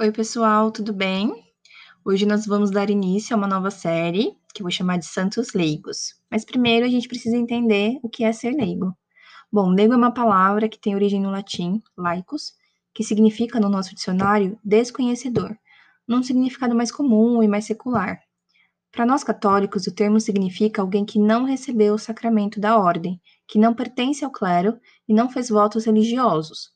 Oi, pessoal, tudo bem? Hoje nós vamos dar início a uma nova série que eu vou chamar de Santos Leigos. Mas primeiro a gente precisa entender o que é ser leigo. Bom, leigo é uma palavra que tem origem no latim, laicus, que significa no nosso dicionário desconhecedor, num significado mais comum e mais secular. Para nós católicos, o termo significa alguém que não recebeu o sacramento da ordem, que não pertence ao clero e não fez votos religiosos.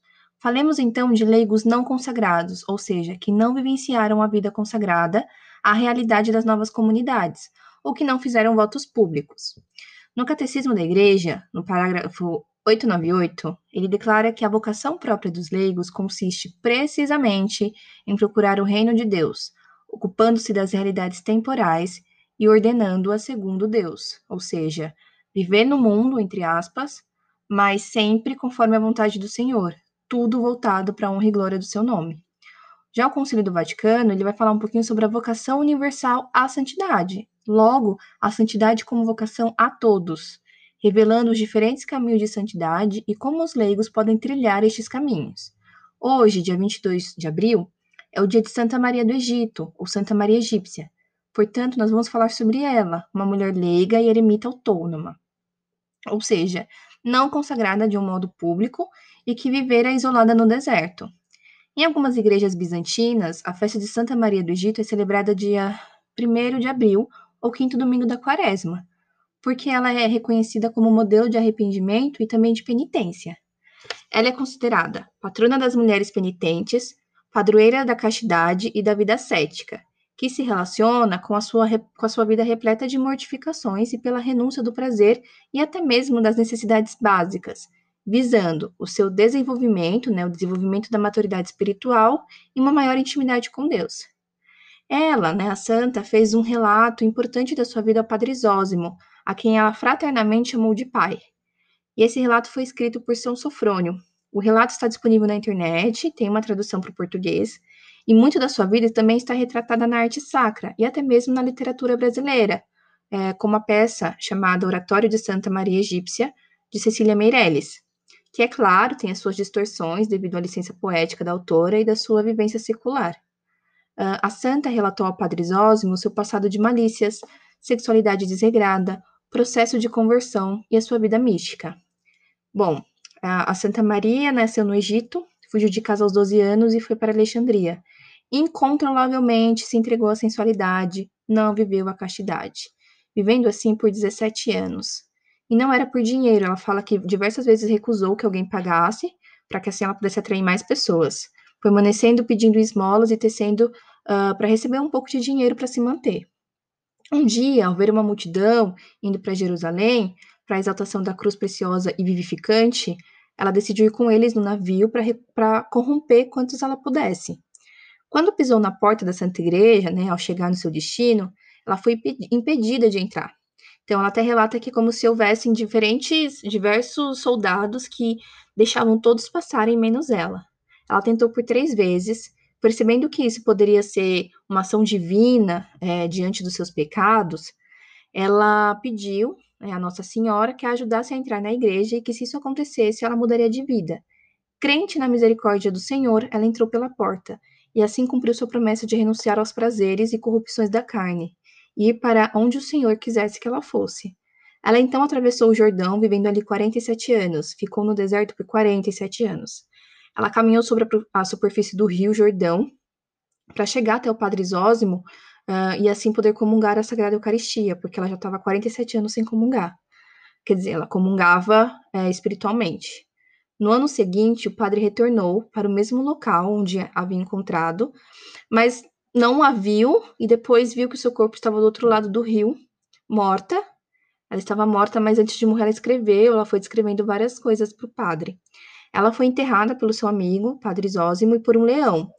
Falemos então de leigos não consagrados, ou seja, que não vivenciaram a vida consagrada à realidade das novas comunidades, ou que não fizeram votos públicos. No Catecismo da Igreja, no parágrafo 898, ele declara que a vocação própria dos leigos consiste precisamente em procurar o reino de Deus, ocupando-se das realidades temporais e ordenando-a segundo Deus, ou seja, viver no mundo, entre aspas, mas sempre conforme a vontade do Senhor, tudo voltado para a honra e glória do seu nome. Já o Concílio do Vaticano, ele vai falar um pouquinho sobre a vocação universal à santidade, logo, a santidade como vocação a todos, revelando os diferentes caminhos de santidade e como os leigos podem trilhar estes caminhos. Hoje, dia 22 de abril, é o dia de Santa Maria do Egito, ou Santa Maria Egípcia. Portanto, nós vamos falar sobre ela, uma mulher leiga e eremita autônoma. Ou seja, não consagrada de um modo público e que vivera isolada no deserto. Em algumas igrejas bizantinas, a festa de Santa Maria do Egito é celebrada dia 1 de abril, ou quinto domingo da quaresma, porque ela é reconhecida como modelo de arrependimento e também de penitência. Ela é considerada patrona das mulheres penitentes, padroeira da castidade e da vida cética, que se relaciona com a, sua, com a sua vida repleta de mortificações e pela renúncia do prazer e até mesmo das necessidades básicas, visando o seu desenvolvimento, né, o desenvolvimento da maturidade espiritual e uma maior intimidade com Deus. Ela, né, a santa, fez um relato importante da sua vida ao Padre Zósimo, a quem ela fraternamente chamou de pai. E esse relato foi escrito por São Sofrônio, o relato está disponível na internet, tem uma tradução para o português, e muito da sua vida também está retratada na arte sacra e até mesmo na literatura brasileira, é, como a peça chamada Oratório de Santa Maria Egípcia, de Cecília Meirelles, que, é claro, tem as suas distorções devido à licença poética da autora e da sua vivência secular. Uh, a santa relatou ao padre Zósimo seu passado de malícias, sexualidade desregrada, processo de conversão e a sua vida mística. Bom, a Santa Maria nasceu no Egito, fugiu de casa aos 12 anos e foi para Alexandria. Incontrolavelmente se entregou à sensualidade, não viveu a castidade, vivendo assim por 17 anos. E não era por dinheiro, ela fala que diversas vezes recusou que alguém pagasse para que assim ela pudesse atrair mais pessoas, permanecendo pedindo esmolas e tecendo uh, para receber um pouco de dinheiro para se manter. Um dia, ao ver uma multidão indo para Jerusalém, para a exaltação da cruz preciosa e vivificante, ela decidiu ir com eles no navio para corromper quantos ela pudesse. Quando pisou na porta da Santa Igreja, né, ao chegar no seu destino, ela foi impedida de entrar. Então, ela até relata que como se houvessem diferentes, diversos soldados que deixavam todos passarem, menos ela. Ela tentou por três vezes, percebendo que isso poderia ser uma ação divina é, diante dos seus pecados, ela pediu né, a Nossa Senhora, que a ajudasse a entrar na igreja e que, se isso acontecesse, ela mudaria de vida. Crente na misericórdia do Senhor, ela entrou pela porta e assim cumpriu sua promessa de renunciar aos prazeres e corrupções da carne e ir para onde o Senhor quisesse que ela fosse. Ela então atravessou o Jordão, vivendo ali 47 anos, ficou no deserto por 47 anos. Ela caminhou sobre a superfície do rio Jordão para chegar até o Padre Zósimo, uh, e assim poder comungar a Sagrada Eucaristia, porque ela já estava 47 anos sem comungar. Quer dizer, ela comungava é, espiritualmente. No ano seguinte, o padre retornou para o mesmo local onde havia encontrado, mas não a viu e depois viu que o seu corpo estava do outro lado do rio, morta. Ela estava morta, mas antes de morrer ela escreveu, ela foi descrevendo várias coisas para o padre. Ela foi enterrada pelo seu amigo, padre Zósimo, e por um leão,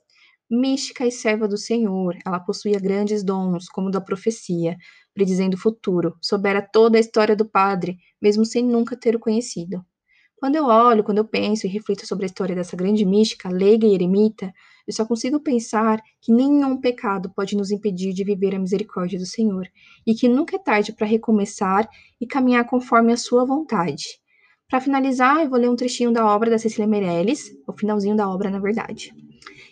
mística e serva do Senhor, ela possuía grandes dons, como da profecia, predizendo o futuro, soubera toda a história do padre, mesmo sem nunca ter o conhecido. Quando eu olho, quando eu penso e reflito sobre a história dessa grande mística, leiga e eremita, eu só consigo pensar que nenhum pecado pode nos impedir de viver a misericórdia do Senhor, e que nunca é tarde para recomeçar e caminhar conforme a sua vontade. Para finalizar, eu vou ler um trechinho da obra da Cecília Meirelles, o finalzinho da obra, na verdade.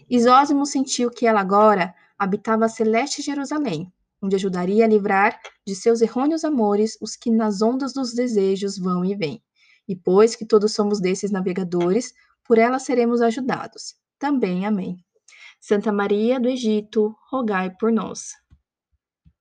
Isósimo sentiu que ela agora habitava a celeste Jerusalém, onde ajudaria a livrar de seus errôneos amores os que nas ondas dos desejos vão e vêm. E pois que todos somos desses navegadores, por ela seremos ajudados. Também amém. Santa Maria do Egito, rogai por nós.